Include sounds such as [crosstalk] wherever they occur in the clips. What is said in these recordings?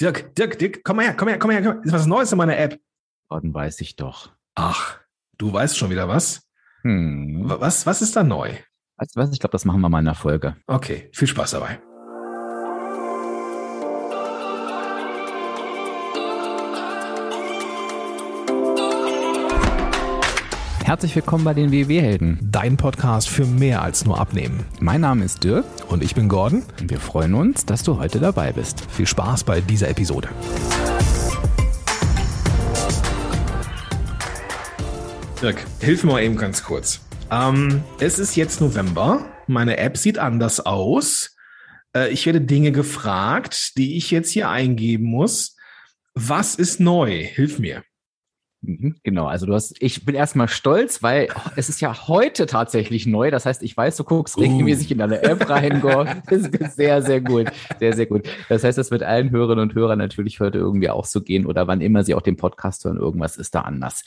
Dirk, Dirk, Dirk, komm mal her, komm her, komm her, komm her. Ist was Neues in meiner App. Dann weiß ich doch. Ach, du weißt schon wieder was? Hm. Was, was ist da neu? Was? Ich glaube, das machen wir mal in der Folge. Okay, viel Spaß dabei. Herzlich willkommen bei den WW-Helden. Dein Podcast für mehr als nur Abnehmen. Mein Name ist Dirk Und ich bin Gordon. und wir freuen uns, dass du heute dabei bist. Viel Spaß bei dieser Episode. Dirk, hilf mir mal eben ganz kurz. Ähm, es ist jetzt November. Meine App sieht anders aus. Äh, ich werde Dinge gefragt, die ich jetzt hier eingeben muss. Was ist neu? Hilf mir. Mhm, Genau, also du hast, ich bin erstmal stolz, weil es ist ja heute tatsächlich neu. Das heißt, ich weiß, du guckst Uh. regelmäßig in deine App rein, Gordon. Das ist sehr, sehr gut. Sehr, sehr gut. Das heißt, das wird allen Hörerinnen und Hörern natürlich heute irgendwie auch so gehen oder wann immer sie auch den Podcast hören, irgendwas ist da anders.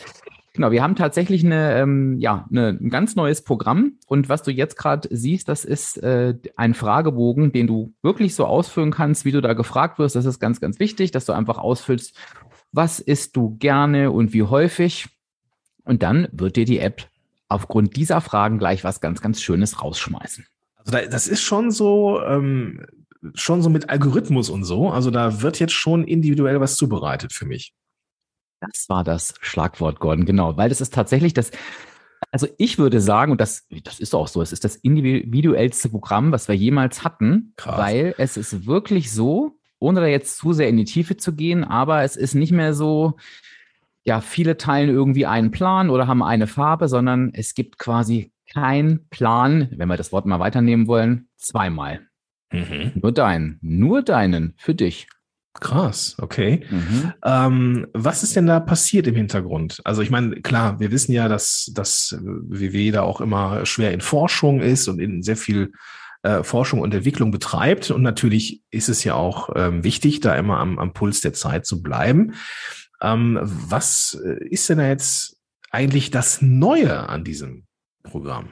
Genau, wir haben tatsächlich eine, ähm, ja, eine, ein ganz neues Programm und was du jetzt gerade siehst, das ist äh, ein Fragebogen, den du wirklich so ausfüllen kannst, wie du da gefragt wirst. Das ist ganz, ganz wichtig, dass du einfach ausfüllst, was isst du gerne und wie häufig. Und dann wird dir die App aufgrund dieser Fragen gleich was ganz, ganz Schönes rausschmeißen. Also da, das ist schon so, ähm, schon so mit Algorithmus und so. Also da wird jetzt schon individuell was zubereitet für mich. Das war das Schlagwort, Gordon, genau, weil das ist tatsächlich das, also ich würde sagen, und das, das ist auch so, es ist das individuellste Programm, was wir jemals hatten, Krass. weil es ist wirklich so, ohne da jetzt zu sehr in die Tiefe zu gehen, aber es ist nicht mehr so, ja, viele teilen irgendwie einen Plan oder haben eine Farbe, sondern es gibt quasi keinen Plan, wenn wir das Wort mal weiternehmen wollen, zweimal. Mhm. Nur deinen, nur deinen, für dich. Krass, okay. Mhm. Ähm, was ist denn da passiert im Hintergrund? Also ich meine, klar, wir wissen ja, dass das WW da auch immer schwer in Forschung ist und in sehr viel äh, Forschung und Entwicklung betreibt. Und natürlich ist es ja auch ähm, wichtig, da immer am, am Puls der Zeit zu bleiben. Ähm, was äh, ist denn da jetzt eigentlich das Neue an diesem Programm?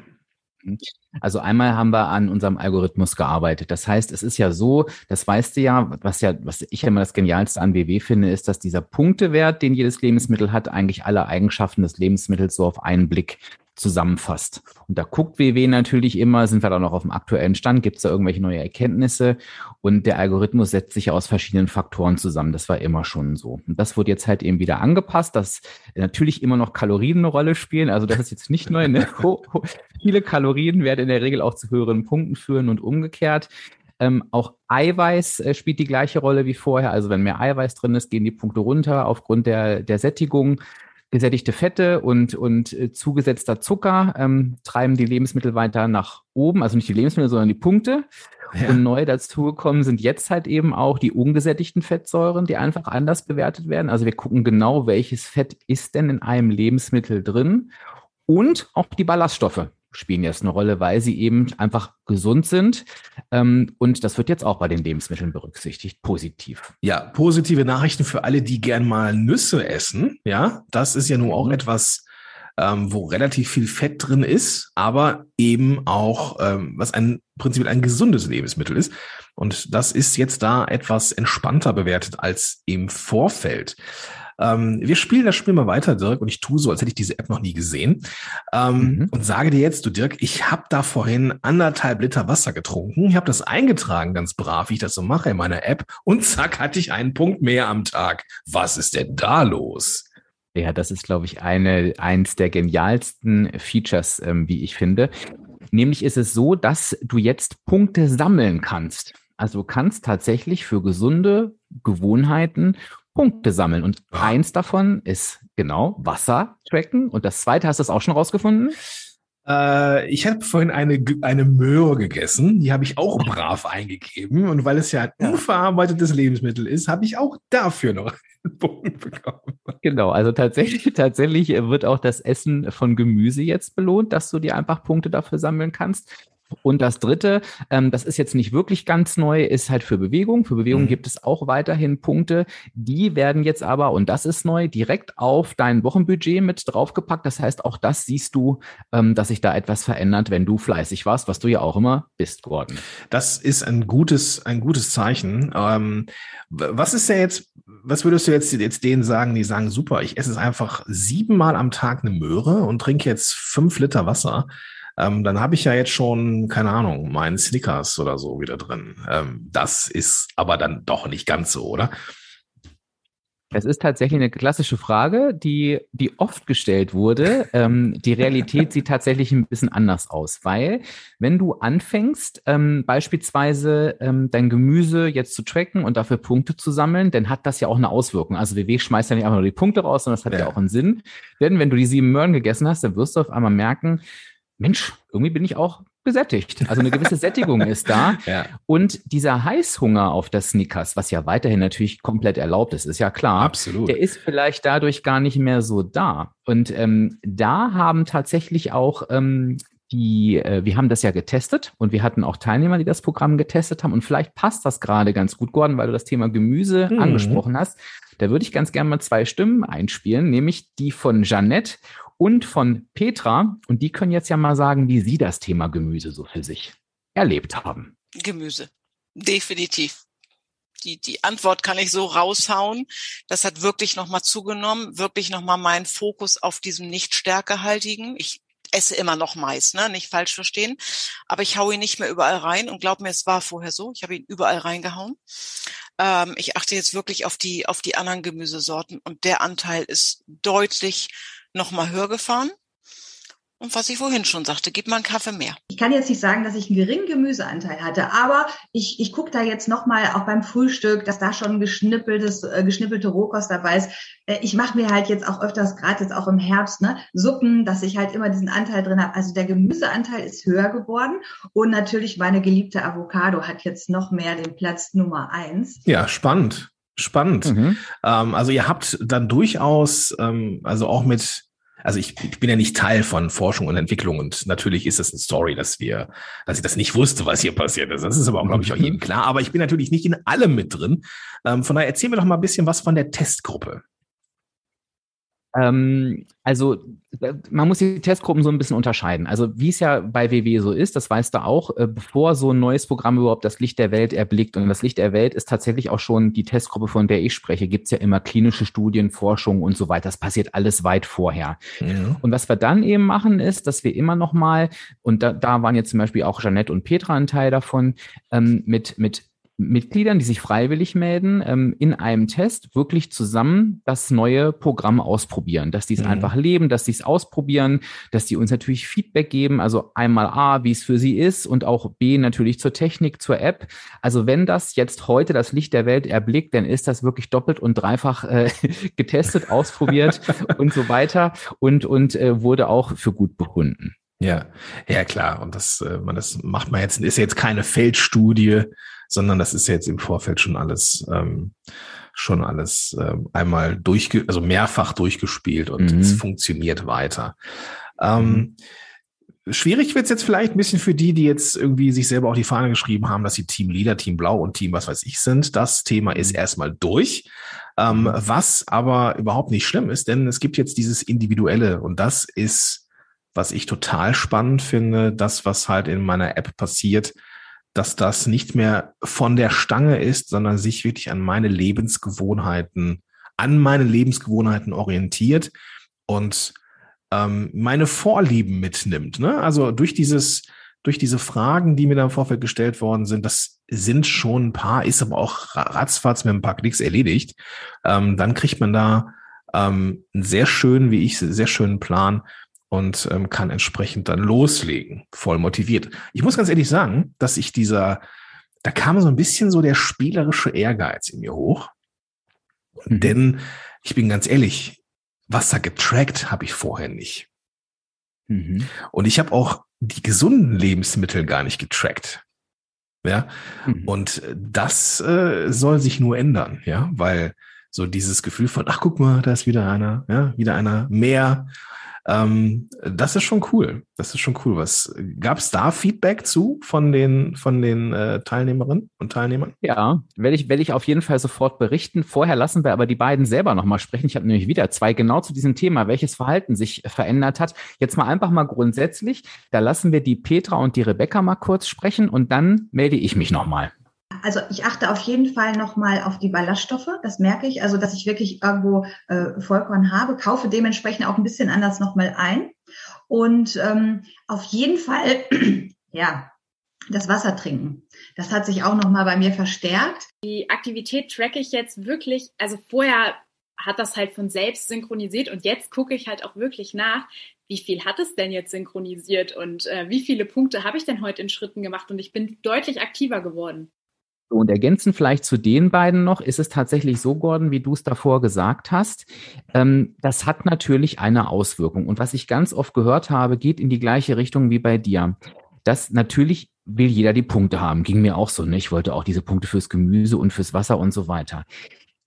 Also einmal haben wir an unserem Algorithmus gearbeitet. Das heißt, es ist ja so, das weißt du ja, was ja, was ich immer das Genialste an BW finde, ist, dass dieser Punktewert, den jedes Lebensmittel hat, eigentlich alle Eigenschaften des Lebensmittels so auf einen Blick zusammenfasst. Und da guckt WW natürlich immer, sind wir da noch auf dem aktuellen Stand, gibt es da irgendwelche neue Erkenntnisse? Und der Algorithmus setzt sich aus verschiedenen Faktoren zusammen. Das war immer schon so. Und das wurde jetzt halt eben wieder angepasst, dass natürlich immer noch Kalorien eine Rolle spielen. Also das ist jetzt nicht neu. Ne? [laughs] Viele Kalorien werden in der Regel auch zu höheren Punkten führen und umgekehrt. Ähm, auch Eiweiß äh, spielt die gleiche Rolle wie vorher. Also wenn mehr Eiweiß drin ist, gehen die Punkte runter aufgrund der, der Sättigung. Gesättigte Fette und, und äh, zugesetzter Zucker ähm, treiben die Lebensmittel weiter nach oben. Also nicht die Lebensmittel, sondern die Punkte. Ja. Und neu dazugekommen sind jetzt halt eben auch die ungesättigten Fettsäuren, die einfach anders bewertet werden. Also wir gucken genau, welches Fett ist denn in einem Lebensmittel drin. Und auch die Ballaststoffe spielen jetzt eine Rolle, weil sie eben einfach gesund sind. Ähm, und das wird jetzt auch bei den Lebensmitteln berücksichtigt, positiv. Ja, positive Nachrichten für alle, die gern mal Nüsse essen. Ja, das ist ja nun auch Mhm. etwas, ähm, wo relativ viel Fett drin ist, aber eben auch, ähm, was ein prinzipiell ein gesundes Lebensmittel ist. Und das ist jetzt da etwas entspannter bewertet als im Vorfeld. Ähm, wir spielen das Spiel mal weiter, Dirk, und ich tue so, als hätte ich diese App noch nie gesehen. Ähm, Mhm. Und sage dir jetzt, du Dirk, ich habe da vorhin anderthalb Liter Wasser getrunken. Ich habe das eingetragen, ganz brav, wie ich das so mache in meiner App. Und zack, hatte ich einen Punkt mehr am Tag. Was ist denn da los? Ja, das ist, glaube ich, eine, eins der genialsten Features, ähm, wie ich finde. Nämlich ist es so, dass du jetzt Punkte sammeln kannst. Also du kannst tatsächlich für gesunde Gewohnheiten Punkte sammeln. Und Ah. eins davon ist genau Wasser tracken. Und das zweite, hast du das auch schon rausgefunden? Äh, ich habe vorhin eine, eine Möhre gegessen. Die habe ich auch [laughs] brav eingegeben. Und weil es ja ein unverarbeitetes Lebensmittel ist, habe ich auch dafür noch [laughs] einen Punkt bekommen. Genau, also tatsächlich, [laughs] tatsächlich wird auch das Essen von Gemüse jetzt belohnt, dass du dir einfach Punkte dafür sammeln kannst. Und das dritte, ähm, das ist jetzt nicht wirklich ganz neu, ist halt für Bewegung. Für Bewegung mhm. gibt es auch weiterhin Punkte. Die werden jetzt aber, und das ist neu, direkt auf dein Wochenbudget mit draufgepackt. Das heißt, auch das siehst du, ähm, dass sich da etwas verändert, wenn du fleißig warst, was du ja auch immer bist, Gordon. Das ist ein gutes, ein gutes Zeichen. Ähm, was ist denn jetzt, was würdest du jetzt, jetzt denen sagen, die sagen, super, ich esse es einfach siebenmal am Tag eine Möhre und trinke jetzt fünf Liter Wasser? Ähm, dann habe ich ja jetzt schon, keine Ahnung, meinen Snickers oder so wieder drin. Ähm, das ist aber dann doch nicht ganz so, oder? Es ist tatsächlich eine klassische Frage, die, die oft gestellt wurde. Ähm, die Realität sieht tatsächlich ein bisschen anders aus, weil wenn du anfängst, ähm, beispielsweise ähm, dein Gemüse jetzt zu tracken und dafür Punkte zu sammeln, dann hat das ja auch eine Auswirkung. Also WW schmeißt ja nicht einfach nur die Punkte raus, sondern das hat ja, ja auch einen Sinn. Denn wenn du die sieben Möhren gegessen hast, dann wirst du auf einmal merken, Mensch, irgendwie bin ich auch gesättigt. Also eine gewisse Sättigung ist da. [laughs] Ja. Und dieser Heißhunger auf das Snickers, was ja weiterhin natürlich komplett erlaubt ist, ist ja klar. Absolut. Der ist vielleicht dadurch gar nicht mehr so da. Und ähm, da haben tatsächlich auch ähm, die, äh, wir haben das ja getestet und wir hatten auch Teilnehmer, die das Programm getestet haben. Und vielleicht passt das gerade ganz gut, Gordon, weil du das Thema Gemüse mhm. angesprochen hast. Da würde ich ganz gerne mal zwei Stimmen einspielen, nämlich die von Jeannette und von Petra. Und die können jetzt ja mal sagen, wie sie das Thema Gemüse so für sich erlebt haben. Gemüse. Definitiv. Die, die Antwort kann ich so raushauen. Das hat wirklich nochmal zugenommen, wirklich nochmal meinen Fokus auf diesem nicht stärkehaltigen. Ich esse immer noch Mais, ne? nicht falsch verstehen. Aber ich haue ihn nicht mehr überall rein und glaub mir, es war vorher so. Ich habe ihn überall reingehauen. Ähm, ich achte jetzt wirklich auf die, auf die anderen Gemüsesorten und der Anteil ist deutlich nochmal höher gefahren. Und was ich vorhin schon sagte, gib mal einen Kaffee mehr. Ich kann jetzt nicht sagen, dass ich einen geringen Gemüseanteil hatte, aber ich, ich gucke da jetzt nochmal auch beim Frühstück, dass da schon geschnippeltes, äh, geschnippelte Rohkost dabei ist. Äh, ich mache mir halt jetzt auch öfters, gerade jetzt auch im Herbst, ne, Suppen, dass ich halt immer diesen Anteil drin habe. Also der Gemüseanteil ist höher geworden und natürlich meine geliebte Avocado hat jetzt noch mehr den Platz Nummer eins. Ja, spannend. Spannend. Mhm. Ähm, also ihr habt dann durchaus, ähm, also auch mit, also ich, ich bin ja nicht Teil von Forschung und Entwicklung und natürlich ist das eine Story, dass wir, dass ich das nicht wusste, was hier passiert ist. Das ist aber glaube ich, auch [laughs] jedem klar. Aber ich bin natürlich nicht in allem mit drin. Ähm, von daher erzähl mir doch mal ein bisschen was von der Testgruppe. Ähm, also man muss die Testgruppen so ein bisschen unterscheiden. Also wie es ja bei WW so ist, das weißt du auch, äh, bevor so ein neues Programm überhaupt das Licht der Welt erblickt. Und das Licht der Welt ist tatsächlich auch schon die Testgruppe, von der ich spreche. Gibt es ja immer klinische Studien, Forschung und so weiter. Das passiert alles weit vorher. Ja. Und was wir dann eben machen, ist, dass wir immer noch mal, und da, da waren jetzt zum Beispiel auch Jeanette und Petra ein Teil davon, ähm, mit, mit Mitgliedern, die sich freiwillig melden, ähm, in einem Test wirklich zusammen das neue Programm ausprobieren, dass die es mhm. einfach leben, dass sie es ausprobieren, dass die uns natürlich Feedback geben, also einmal A, wie es für sie ist und auch B natürlich zur Technik, zur App. Also wenn das jetzt heute das Licht der Welt erblickt, dann ist das wirklich doppelt und dreifach äh, [laughs] getestet, ausprobiert [laughs] und so weiter und, und äh, wurde auch für gut befunden. Ja, ja klar. Und das, äh, man, das macht man jetzt, ist jetzt keine Feldstudie, sondern das ist jetzt im Vorfeld schon alles, ähm, schon alles äh, einmal durchge, also mehrfach durchgespielt und mhm. es funktioniert weiter. Ähm. Schwierig wird es jetzt vielleicht ein bisschen für die, die jetzt irgendwie sich selber auch die Fahne geschrieben haben, dass sie Team Leader, Team Blau und Team was weiß ich sind. Das Thema ist mhm. erstmal durch. Ähm, mhm. was aber überhaupt nicht schlimm ist, denn es gibt jetzt dieses Individuelle und das ist, was ich total spannend finde, das, was halt in meiner App passiert, dass das nicht mehr von der Stange ist, sondern sich wirklich an meine Lebensgewohnheiten, an meine Lebensgewohnheiten orientiert und ähm, meine Vorlieben mitnimmt. Ne? Also durch dieses, durch diese Fragen, die mir da im Vorfeld gestellt worden sind, das sind schon ein paar, ist aber auch ratzfatz mit ein paar Klicks erledigt. Ähm, dann kriegt man da ähm, einen sehr schönen, wie ich, sehr schönen Plan, und ähm, kann entsprechend dann loslegen, voll motiviert. Ich muss ganz ehrlich sagen, dass ich dieser, da kam so ein bisschen so der spielerische Ehrgeiz in mir hoch. Mhm. Denn ich bin ganz ehrlich, was da getrackt habe ich vorher nicht. Mhm. Und ich habe auch die gesunden Lebensmittel gar nicht getrackt. Ja, mhm. und das äh, soll sich nur ändern, ja, weil so dieses Gefühl von, ach guck mal, da ist wieder einer, ja, wieder einer mehr Ähm, das ist schon cool. Das ist schon cool. Was gab es da Feedback zu von den von den äh, Teilnehmerinnen und Teilnehmern? Ja, werde ich werde ich auf jeden Fall sofort berichten. Vorher lassen wir aber die beiden selber nochmal sprechen. Ich habe nämlich wieder zwei genau zu diesem Thema, welches Verhalten sich verändert hat. Jetzt mal einfach mal grundsätzlich. Da lassen wir die Petra und die Rebecca mal kurz sprechen und dann melde ich mich nochmal. Also ich achte auf jeden Fall nochmal auf die Ballaststoffe, das merke ich. Also dass ich wirklich irgendwo äh, Vollkorn habe, kaufe dementsprechend auch ein bisschen anders nochmal ein. Und ähm, auf jeden Fall, [clears throat] ja, das Wasser trinken. Das hat sich auch nochmal bei mir verstärkt. Die Aktivität tracke ich jetzt wirklich, also vorher hat das halt von selbst synchronisiert und jetzt gucke ich halt auch wirklich nach, wie viel hat es denn jetzt synchronisiert und äh, wie viele Punkte habe ich denn heute in Schritten gemacht und ich bin deutlich aktiver geworden. Und ergänzen vielleicht zu den beiden noch, ist es tatsächlich so, Gordon, wie du es davor gesagt hast, ähm, das hat natürlich eine Auswirkung. Und was ich ganz oft gehört habe, geht in die gleiche Richtung wie bei dir. Das natürlich will jeder die Punkte haben. Ging mir auch so. Ne? Ich wollte auch diese Punkte fürs Gemüse und fürs Wasser und so weiter.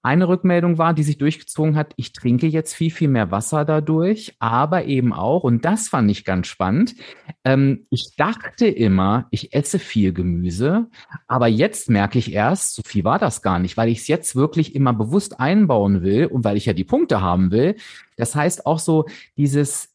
Eine Rückmeldung war, die sich durchgezogen hat, ich trinke jetzt viel, viel mehr Wasser dadurch, aber eben auch, und das fand ich ganz spannend, ähm, ich dachte immer, ich esse viel Gemüse, aber jetzt merke ich erst, so viel war das gar nicht, weil ich es jetzt wirklich immer bewusst einbauen will und weil ich ja die Punkte haben will. Das heißt auch so dieses,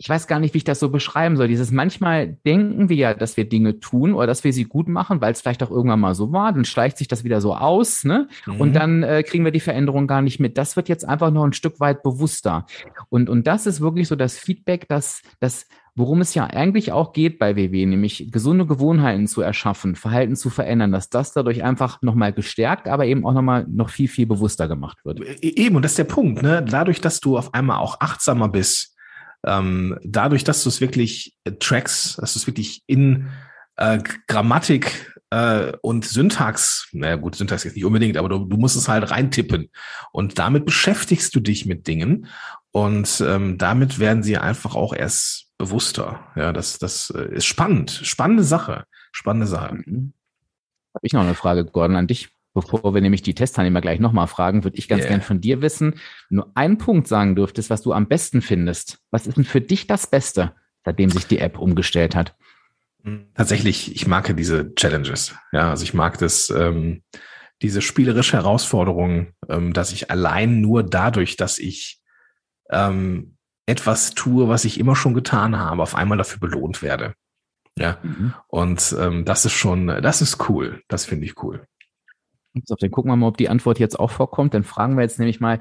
ich weiß gar nicht, wie ich das so beschreiben soll. Dieses manchmal denken wir ja, dass wir Dinge tun oder dass wir sie gut machen, weil es vielleicht auch irgendwann mal so war. Dann schleicht sich das wieder so aus, ne? Mhm. Und dann äh, kriegen wir die Veränderung gar nicht mit. Das wird jetzt einfach noch ein Stück weit bewusster. Und, und das ist wirklich so das Feedback, dass, dass worum es ja eigentlich auch geht bei WW, nämlich gesunde Gewohnheiten zu erschaffen, Verhalten zu verändern, dass das dadurch einfach nochmal gestärkt, aber eben auch nochmal noch viel, viel bewusster gemacht wird. E-, eben, und das ist der Punkt, ne? Dadurch, dass du auf einmal auch achtsamer bist, ähm, dadurch, dass du es wirklich äh, tracks, dass du es wirklich in äh, Grammatik äh, und Syntax, naja gut, Syntax ist nicht unbedingt, aber du, du musst es halt reintippen. Und damit beschäftigst du dich mit Dingen und ähm, damit werden sie einfach auch erst bewusster. Ja, das, das äh, ist spannend. Spannende Sache. Spannende Sache. Mhm. Habe ich noch eine Frage, Gordon, an dich. Bevor wir nämlich die Testteilnehmer gleich nochmal fragen, würde ich ganz yeah. gern von dir wissen, nur einen Punkt sagen dürftest, was du am besten findest. Was ist denn für dich das Beste, seitdem sich die App umgestellt hat? Hm, tatsächlich, ich mag diese Challenges. Ja, also ich mag das, ähm, diese spielerische Herausforderung, ähm, dass ich allein nur dadurch, dass ich ähm, etwas tue, was ich immer schon getan habe, auf einmal dafür belohnt werde. Ja, mhm. und ähm, das ist schon, das ist cool. Das finde ich cool. So, dann gucken wir mal, ob die Antwort jetzt auch vorkommt. Dann fragen wir jetzt nämlich mal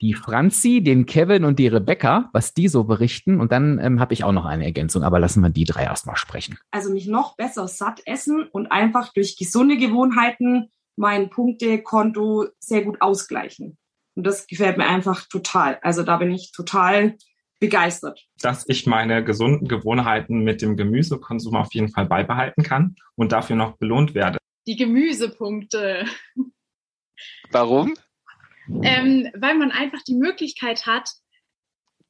die Franzi, den Kevin und die Rebecca, was die so berichten. Und dann ähm, habe ich auch noch eine Ergänzung, aber lassen wir die drei erstmal sprechen. Also mich noch besser satt essen und einfach durch gesunde Gewohnheiten mein Punktekonto sehr gut ausgleichen. Und das gefällt mir einfach total. Also da bin ich total begeistert. Dass ich meine gesunden Gewohnheiten mit dem Gemüsekonsum auf jeden Fall beibehalten kann und dafür noch belohnt werde die Gemüsepunkte. Warum? Ähm, weil man einfach die Möglichkeit hat,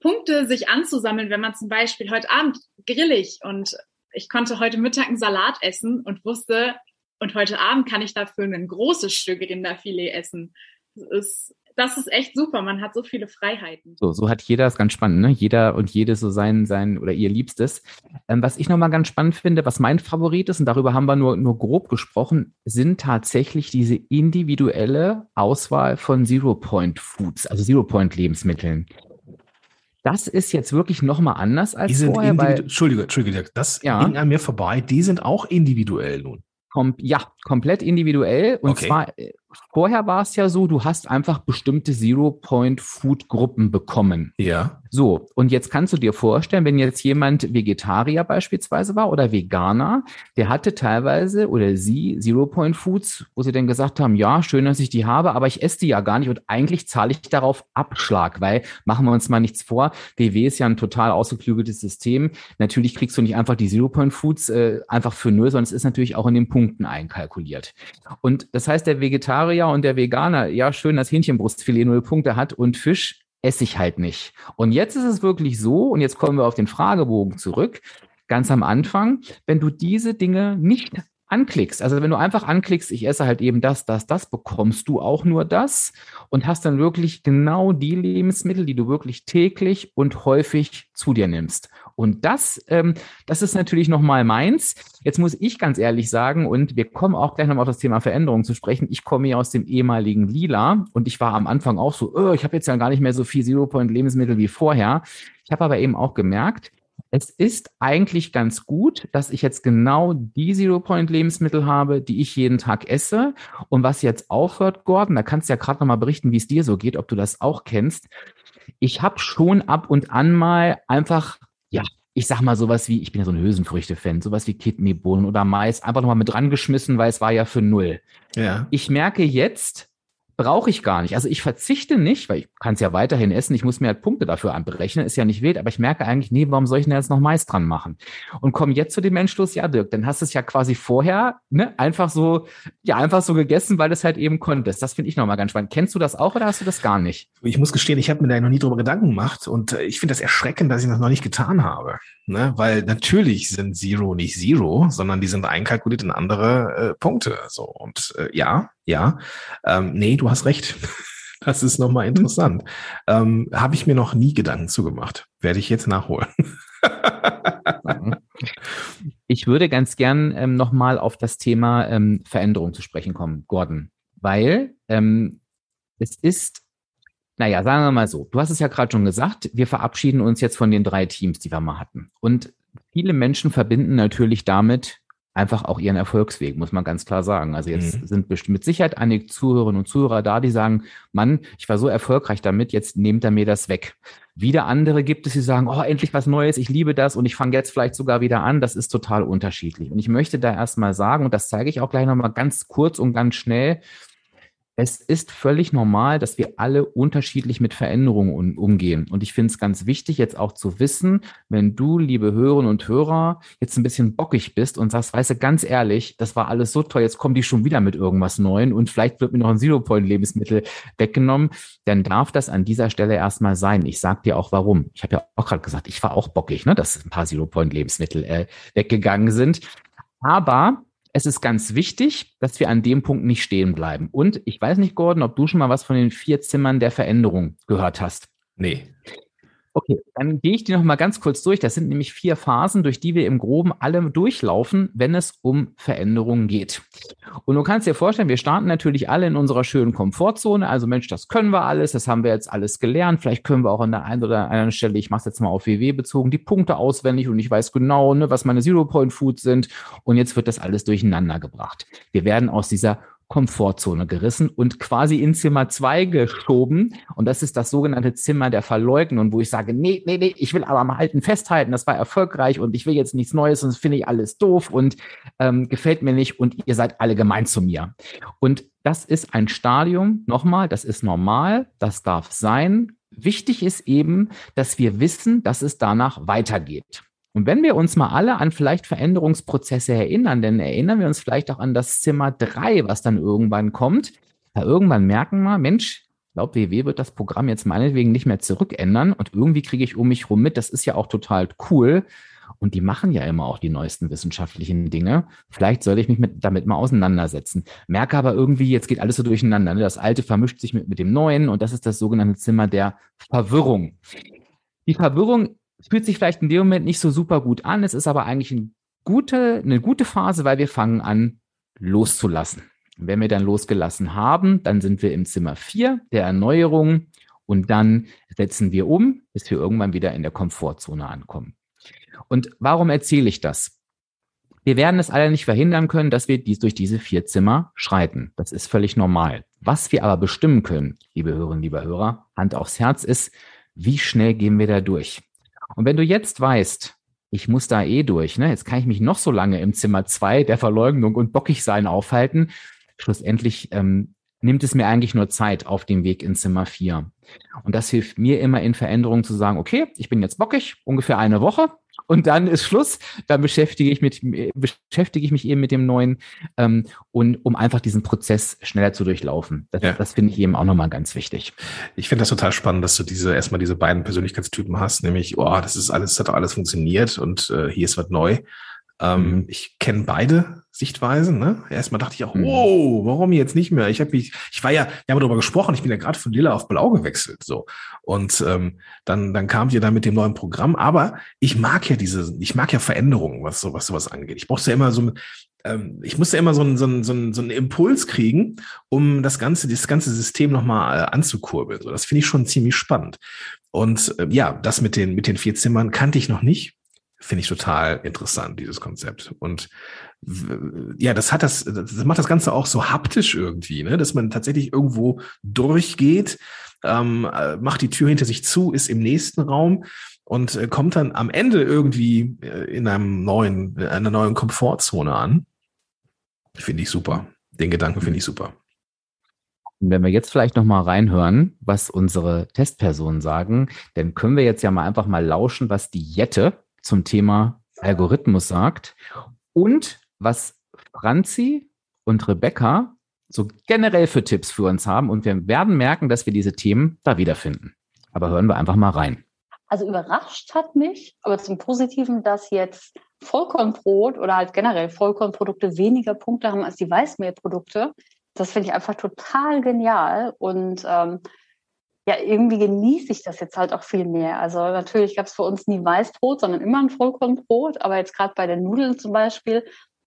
Punkte sich anzusammeln, wenn man zum Beispiel heute Abend grillig und ich konnte heute Mittag einen Salat essen und wusste, und heute Abend kann ich dafür ein großes Stück Rinderfilet essen. Das ist das ist echt super. Man hat so viele Freiheiten. So, so hat jeder, das ist ganz spannend, ne? Jeder und jede so sein, sein oder ihr Liebstes. Ähm, was ich nochmal ganz spannend finde, was mein Favorit ist, und darüber haben wir nur, nur grob gesprochen, sind tatsächlich diese individuelle Auswahl von Zero-Point-Foods, also Zero-Point-Lebensmitteln. Das ist jetzt wirklich nochmal anders als die sind vorher. Weil, Entschuldige, Entschuldige, das ja. ging an mir vorbei. Die sind auch individuell nun. Kom ja, komplett individuell. Und okay. zwar, äh, vorher war es ja so, du hast einfach bestimmte Zero-Point-Food-Gruppen bekommen. Ja. So, und jetzt kannst du dir vorstellen, wenn jetzt jemand Vegetarier beispielsweise war oder Veganer, der hatte teilweise oder sie Zero-Point-Foods, wo sie dann gesagt haben, ja, schön, dass ich die habe, aber ich esse die ja gar nicht und eigentlich zahle ich darauf Abschlag, weil, machen wir uns mal nichts vor, WW ist ja ein total ausgeklügeltes System. Natürlich kriegst du nicht einfach die Zero-Point-Foods äh, einfach für null, sondern es ist natürlich auch in den Punkten einkalkuliert. Und das heißt, der Vegetarier und der Veganer, ja, schön, dass Hähnchenbrustfilet null Punkte hat und Fisch esse ich halt nicht. Und jetzt ist es wirklich so, und jetzt kommen wir auf den Fragebogen zurück, ganz am Anfang, wenn du diese Dinge nicht anklickst, also wenn du einfach anklickst, ich esse halt eben das, das, das, bekommst du auch nur das und hast dann wirklich genau die Lebensmittel, die du wirklich täglich und häufig zu dir nimmst. Und das, ähm, das ist natürlich nochmal meins. Jetzt muss ich ganz ehrlich sagen, und wir kommen auch gleich nochmal auf das Thema Veränderung zu sprechen. Ich komme ja aus dem ehemaligen Lila und ich war am Anfang auch so, oh, ich habe jetzt ja gar nicht mehr so viel Zero-Point-Lebensmittel wie vorher. Ich habe aber eben auch gemerkt, es ist eigentlich ganz gut, dass ich jetzt genau die Zero-Point-Lebensmittel habe, die ich jeden Tag esse. Und was jetzt aufhört, Gordon, da kannst du ja gerade nochmal berichten, wie es dir so geht, ob du das auch kennst. Ich habe schon ab und an mal einfach, ja, ich sag mal sowas wie, ich bin ja so ein Hülsenfrüchte-Fan, sowas wie Kidneybohnen oder Mais, einfach nochmal mit dran geschmissen, weil es war ja für null. Ja. Ich merke jetzt, brauche ich gar nicht. Also ich verzichte nicht, weil ich kann es ja weiterhin essen. Ich muss mir halt Punkte dafür anberechnen, ist ja nicht wild, aber ich merke eigentlich, nee, warum soll ich denn jetzt noch Mais dran machen? Und komme jetzt zu dem Entschluss, ja, Dirk, dann hast du es ja quasi vorher ne, einfach so, ja, einfach so gegessen, weil du es halt eben konntest. Das finde ich nochmal ganz spannend. Kennst du das auch oder hast du das gar nicht? Ich muss gestehen, ich habe mir da noch nie drüber Gedanken gemacht und äh, ich finde das erschreckend, dass ich das noch nicht getan habe. Ne? Weil natürlich sind Zero nicht Zero, sondern die sind einkalkuliert in andere äh, Punkte. So und äh, ja, ja, ähm, nee, du hast recht. [laughs] Das ist nochmal interessant. Ähm, Habe ich mir noch nie Gedanken zugemacht. Werde ich jetzt nachholen. [laughs] ich würde ganz gern ähm, nochmal auf das Thema ähm, Veränderung zu sprechen kommen, Gordon, weil ähm, es ist, naja, sagen wir mal so, du hast es ja gerade schon gesagt, wir verabschieden uns jetzt von den drei Teams, die wir mal hatten. Und viele Menschen verbinden natürlich damit einfach auch ihren Erfolgsweg, muss man ganz klar sagen. Also jetzt mhm. sind mit Sicherheit einige Zuhörerinnen und Zuhörer da, die sagen, Mann, ich war so erfolgreich damit, jetzt nehmt er mir das weg. Wieder andere gibt es, die sagen, oh, endlich was Neues, ich liebe das und ich fange jetzt vielleicht sogar wieder an. Das ist total unterschiedlich. Und ich möchte da erstmal sagen, und das zeige ich auch gleich nochmal ganz kurz und ganz schnell, es ist völlig normal, dass wir alle unterschiedlich mit Veränderungen umgehen. Und ich finde es ganz wichtig, jetzt auch zu wissen, wenn du, liebe Hörerinnen und Hörer, jetzt ein bisschen bockig bist und sagst, weißt du, ganz ehrlich, das war alles so toll, jetzt kommen die schon wieder mit irgendwas Neuem und vielleicht wird mir noch ein Zero-Point-Lebensmittel weggenommen, dann darf das an dieser Stelle erstmal sein. Ich sage dir auch warum. Ich habe ja auch gerade gesagt, ich war auch bockig, ne, dass ein paar Zero-Point-Lebensmittel äh, weggegangen sind. Aber es ist ganz wichtig, dass wir an dem Punkt nicht stehen bleiben. Und ich weiß nicht, Gordon, ob du schon mal was von den vier Zimmern der Veränderung gehört hast. Nee. Okay, dann gehe ich die noch mal ganz kurz durch. Das sind nämlich vier Phasen, durch die wir im Groben alle durchlaufen, wenn es um Veränderungen geht. Und du kannst dir vorstellen, wir starten natürlich alle in unserer schönen Komfortzone. Also Mensch, das können wir alles, das haben wir jetzt alles gelernt. Vielleicht können wir auch an der einen oder anderen Stelle, ich mache es jetzt mal auf WW bezogen, die Punkte auswendig und ich weiß genau, ne, was meine Zero-Point-Foods sind. Und jetzt wird das alles durcheinander gebracht. Wir werden aus dieser Komfortzone gerissen und quasi in Zimmer zwei geschoben. Und das ist das sogenannte Zimmer der Verleugnung, wo ich sage, nee, nee, nee, ich will aber am Halten festhalten, das war erfolgreich und ich will jetzt nichts Neues und das finde ich alles doof und ähm, gefällt mir nicht und ihr seid alle gemein zu mir. Und das ist ein Stadium, nochmal, das ist normal, das darf sein. Wichtig ist eben, dass wir wissen, dass es danach weitergeht. Und wenn wir uns mal alle an vielleicht Veränderungsprozesse erinnern, denn erinnern wir uns vielleicht auch an das Zimmer drei, was dann irgendwann kommt, da irgendwann merken wir, Mensch, laut WW wird das Programm jetzt meinetwegen nicht mehr zurückändern und irgendwie kriege ich um mich rum mit, das ist ja auch total cool. Und die machen ja immer auch die neuesten wissenschaftlichen Dinge. Vielleicht soll ich mich mit, damit mal auseinandersetzen. Merke aber irgendwie, jetzt geht alles so durcheinander. Ne? Das Alte vermischt sich mit, mit dem Neuen und das ist das sogenannte Zimmer der Verwirrung. Die Verwirrung fühlt sich vielleicht in dem Moment nicht so super gut an. Es ist aber eigentlich eine gute, eine gute Phase, weil wir fangen an, loszulassen. Wenn wir dann losgelassen haben, dann sind wir im Zimmer vier der Erneuerung und dann setzen wir um, bis wir irgendwann wieder in der Komfortzone ankommen. Und warum erzähle ich das? Wir werden es alle nicht verhindern können, dass wir dies durch diese vier Zimmer schreiten. Das ist völlig normal. Was wir aber bestimmen können, liebe Hörerinnen, lieber Hörer, Hand aufs Herz ist, wie schnell gehen wir da durch? Und wenn du jetzt weißt, ich muss da eh durch, ne? Jetzt kann ich mich noch so lange im Zimmer zwei der Verleugnung und bockig sein aufhalten. Schlussendlich ähm, nimmt es mir eigentlich nur Zeit auf dem Weg in Zimmer vier. Und das hilft mir immer in Veränderungen zu sagen, okay, ich bin jetzt bockig, ungefähr eine Woche und dann ist Schluss. Dann beschäftige ich, mit, beschäftige ich mich eben mit dem Neuen ähm, und um einfach diesen Prozess schneller zu durchlaufen. Das, ja. das finde ich eben auch nochmal ganz wichtig. Ich finde das total spannend, dass du diese erstmal diese beiden Persönlichkeitstypen hast, nämlich, oh, das ist alles, das hat alles funktioniert und äh, hier ist was neu Ähm, Mhm. Ich kenne beide Sichtweisen. Ne? Erstmal dachte ich auch, Mhm. wow, warum jetzt nicht mehr? Ich habe mich, ich war ja, wir haben darüber gesprochen, ich bin ja gerade von lila auf blau gewechselt. So. Und ähm, dann, dann kamt ihr da mit dem neuen Programm. Aber ich mag ja diese, ich mag ja Veränderungen, was so was sowas angeht. Ich brauchte ja immer so ein, ähm, ich musste immer so einen, so, einen, so, einen, so einen Impuls kriegen, um das ganze, das ganze System nochmal äh, anzukurbeln. So, das finde ich schon ziemlich spannend. Und äh, ja, das mit den, mit den vier Zimmern kannte ich noch nicht. Finde ich total interessant, dieses Konzept. Und ja, das hat das, das macht das Ganze auch so haptisch irgendwie, ne? dass man tatsächlich irgendwo durchgeht, ähm, äh, macht die Tür hinter sich zu, ist im nächsten Raum und äh, kommt dann am Ende irgendwie äh, in einem neuen, in einer neuen Komfortzone an. Finde ich super. Den Gedanken finde ich super. Und wenn wir jetzt vielleicht noch mal reinhören, was unsere Testpersonen sagen, dann können wir jetzt ja mal einfach mal lauschen, was die Jette zum Thema Algorithmus sagt und was Franzi und Rebecca so generell für Tipps für uns haben. Und wir werden merken, dass wir diese Themen da wiederfinden. Aber hören wir einfach mal rein. Also überrascht hat mich, aber zum Positiven, dass jetzt Vollkornbrot oder halt generell Vollkornprodukte weniger Punkte haben als die Weißmehlprodukte. Das finde ich einfach total genial und ähm, ja, irgendwie genieße ich das jetzt halt auch viel mehr. Also natürlich gab es für uns nie Weißbrot, sondern immer ein Vollkornbrot. Aber jetzt gerade bei den Nudeln zum Beispiel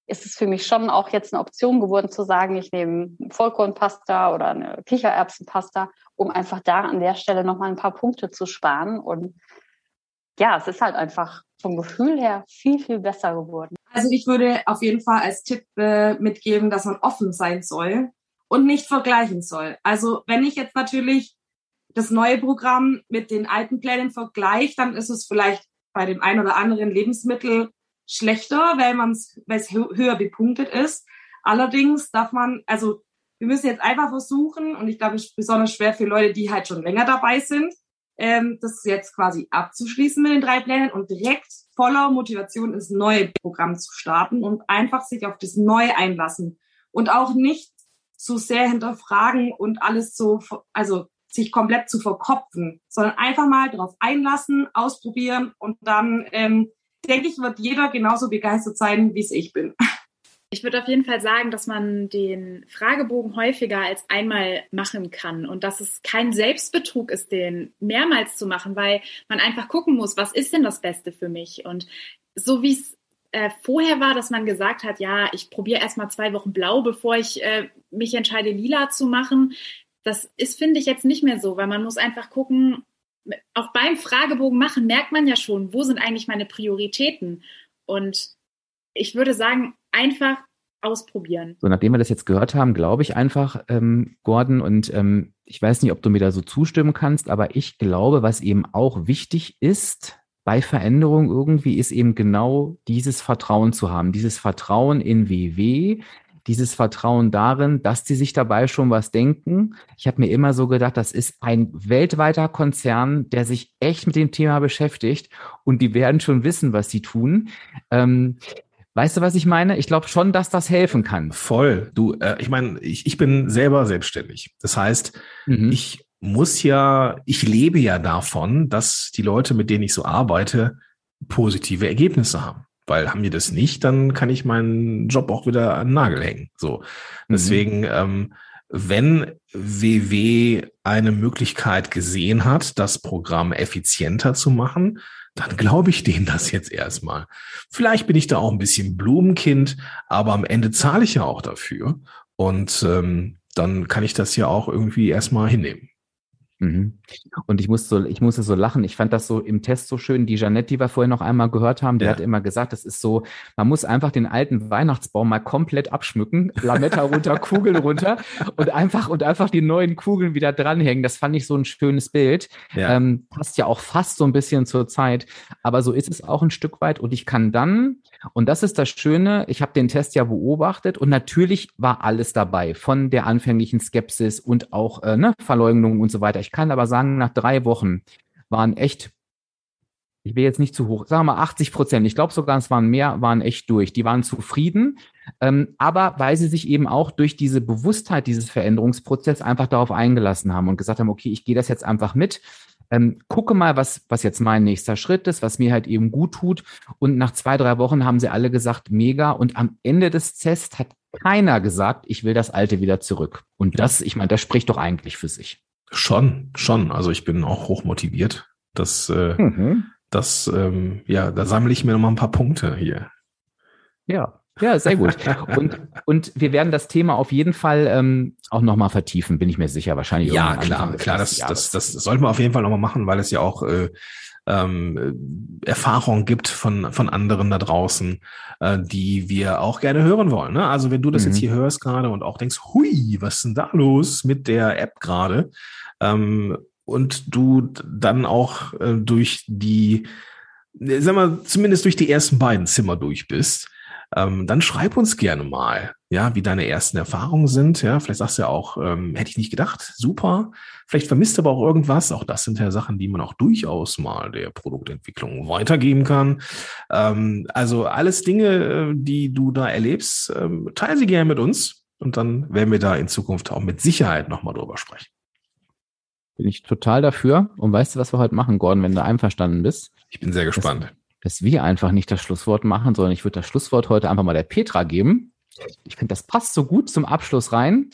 ist es für mich schon auch jetzt eine Option geworden zu sagen, ich nehme Vollkornpasta oder eine Kichererbsenpasta, um einfach da an der Stelle nochmal ein paar Punkte zu sparen. Und ja, es ist halt einfach vom Gefühl her viel, viel besser geworden. Also ich würde auf jeden Fall als Tipp äh, mitgeben, dass man offen sein soll und nicht vergleichen soll. Also wenn ich jetzt natürlich das neue Programm mit den alten Plänen vergleiche, dann ist es vielleicht bei dem einen oder anderen Lebensmittel schlechter, weil man es hö höher bepunktet ist. Allerdings darf man, also wir müssen jetzt einfach versuchen, und ich glaube, es ist besonders schwer für Leute, die halt schon länger dabei sind, ähm, das jetzt quasi abzuschließen mit den drei Plänen und direkt voller Motivation ins neue Programm zu starten und einfach sich auf das Neue einlassen und auch nicht zu sehr hinterfragen und alles so, also sich komplett zu verkopfen, sondern einfach mal darauf einlassen, ausprobieren und dann, ähm, denke ich, wird jeder genauso begeistert sein, wie es ich bin. Ich würde auf jeden Fall sagen, dass man den Fragebogen häufiger als einmal machen kann und dass es kein Selbstbetrug ist, den mehrmals zu machen, weil man einfach gucken muss, was ist denn das Beste für mich? Und so wie es äh, vorher war, dass man gesagt hat, ja, ich probiere erstmal zwei Wochen blau, bevor ich äh, mich entscheide, lila zu machen. Das ist, finde ich, jetzt nicht mehr so, weil man muss einfach gucken, auch beim Fragebogen machen merkt man ja schon, wo sind eigentlich meine Prioritäten? Und ich würde sagen, einfach ausprobieren. So, nachdem wir das jetzt gehört haben, glaube ich einfach, ähm, Gordon, und ähm, ich weiß nicht, ob du mir da so zustimmen kannst, aber ich glaube, was eben auch wichtig ist bei Veränderung irgendwie, ist eben genau dieses Vertrauen zu haben, dieses Vertrauen in WW, dieses Vertrauen darin, dass die sich dabei schon was denken. Ich habe mir immer so gedacht, das ist ein weltweiter Konzern, der sich echt mit dem Thema beschäftigt und die werden schon wissen, was sie tun. Ähm, Weißt du, was ich meine? Ich glaube schon, dass das helfen kann. Voll. Du, äh, ich meine, ich, ich bin selber selbstständig. Das heißt, mhm. ich muss ja, ich lebe ja davon, dass die Leute, mit denen ich so arbeite, positive Ergebnisse haben. Weil haben die das nicht, dann kann ich meinen Job auch wieder an den Nagel hängen. So. Deswegen, mhm. ähm, wenn WW eine Möglichkeit gesehen hat, das Programm effizienter zu machen, dann glaube ich denen das jetzt erstmal. Vielleicht bin ich da auch ein bisschen Blumenkind, aber am Ende zahle ich ja auch dafür. Und ähm, dann kann ich das ja auch irgendwie erstmal hinnehmen. Mhm. Und ich muss so, ich musste so lachen. Ich fand das so im Test so schön. Die Jeanette, die wir vorhin noch einmal gehört haben, die ja. hat immer gesagt, das ist so, man muss einfach den alten Weihnachtsbaum mal komplett abschmücken, Lametta runter, [laughs] Kugel runter und einfach und einfach die neuen Kugeln wieder dranhängen. Das fand ich so ein schönes Bild. Ja. Ähm, passt ja auch fast so ein bisschen zur Zeit, aber so ist es auch ein Stück weit. Und ich kann dann, und das ist das Schöne, ich habe den Test ja beobachtet und natürlich war alles dabei, von der anfänglichen Skepsis und auch äh, ne, Verleugnung und so weiter. Ich kann aber sagen, nach drei Wochen waren echt, ich will jetzt nicht zu hoch, sagen wir mal 80 Prozent, ich glaube sogar, es waren mehr, waren echt durch. Die waren zufrieden, ähm, aber weil sie sich eben auch durch diese Bewusstheit dieses Veränderungsprozesses einfach darauf eingelassen haben und gesagt haben, okay, ich gehe das jetzt einfach mit. ähm, gucke mal, was, was jetzt mein nächster Schritt ist, was mir halt eben gut tut. Und nach zwei, drei Wochen haben sie alle gesagt, mega. Und am Ende des Tests hat keiner gesagt, ich will das Alte wieder zurück. Und das, ich meine, das spricht doch eigentlich für sich. Schon, schon. Also ich bin auch hoch motiviert. Das, äh, mhm. das, ähm, ja, da sammle ich mir noch mal ein paar Punkte hier. Ja, ja, sehr gut. Und, und wir werden das Thema auf jeden Fall ähm, auch nochmal vertiefen, bin ich mir sicher. Wahrscheinlich. Ja, klar, klar, das, das, das sollten wir auf jeden Fall nochmal machen, weil es ja auch äh, ähm, Erfahrung gibt von, von anderen da draußen, äh, die wir auch gerne hören wollen. Ne? Also wenn du das mhm. jetzt hier hörst gerade und auch denkst, hui, was ist denn da los mit der App gerade? Ähm, und du dann auch äh, durch die, sag mal, zumindest durch die ersten beiden Zimmer durch bist, ähm, dann schreib uns gerne mal, ja, wie deine ersten Erfahrungen sind. Ja, vielleicht sagst du ja auch, ähm, hätte ich nicht gedacht, super. Vielleicht vermisst du aber auch irgendwas. Auch das sind ja Sachen, die man auch durchaus mal der Produktentwicklung weitergeben kann. Ähm, also alles Dinge, äh, die du da erlebst, ähm, teile sie gerne mit uns. Und dann werden wir da in Zukunft auch mit Sicherheit nochmal drüber sprechen. Bin ich total dafür. Und weißt du, was wir heute machen, Gordon, wenn du einverstanden bist? Ich bin sehr gespannt. Das dass wir einfach nicht das Schlusswort machen, sondern ich würde das Schlusswort heute einfach mal der Petra geben. Ich finde, das passt so gut zum Abschluss rein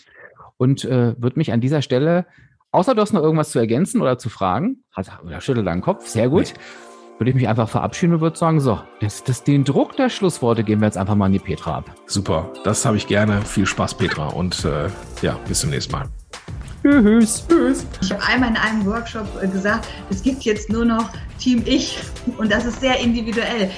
und äh, würde mich an dieser Stelle, außer du hast noch irgendwas zu ergänzen oder zu fragen, also, oder schüttel deinen Kopf, sehr gut, würde ich mich einfach verabschieden und würde sagen, so, das, das, den Druck der Schlussworte geben wir jetzt einfach mal an die Petra ab. Super, das habe ich gerne. Viel Spaß, Petra. Und äh, ja, bis zum nächsten Mal. Tschüss. Tschüss. Ich habe einmal in einem Workshop gesagt, es gibt jetzt nur noch Team Ich und das ist sehr individuell.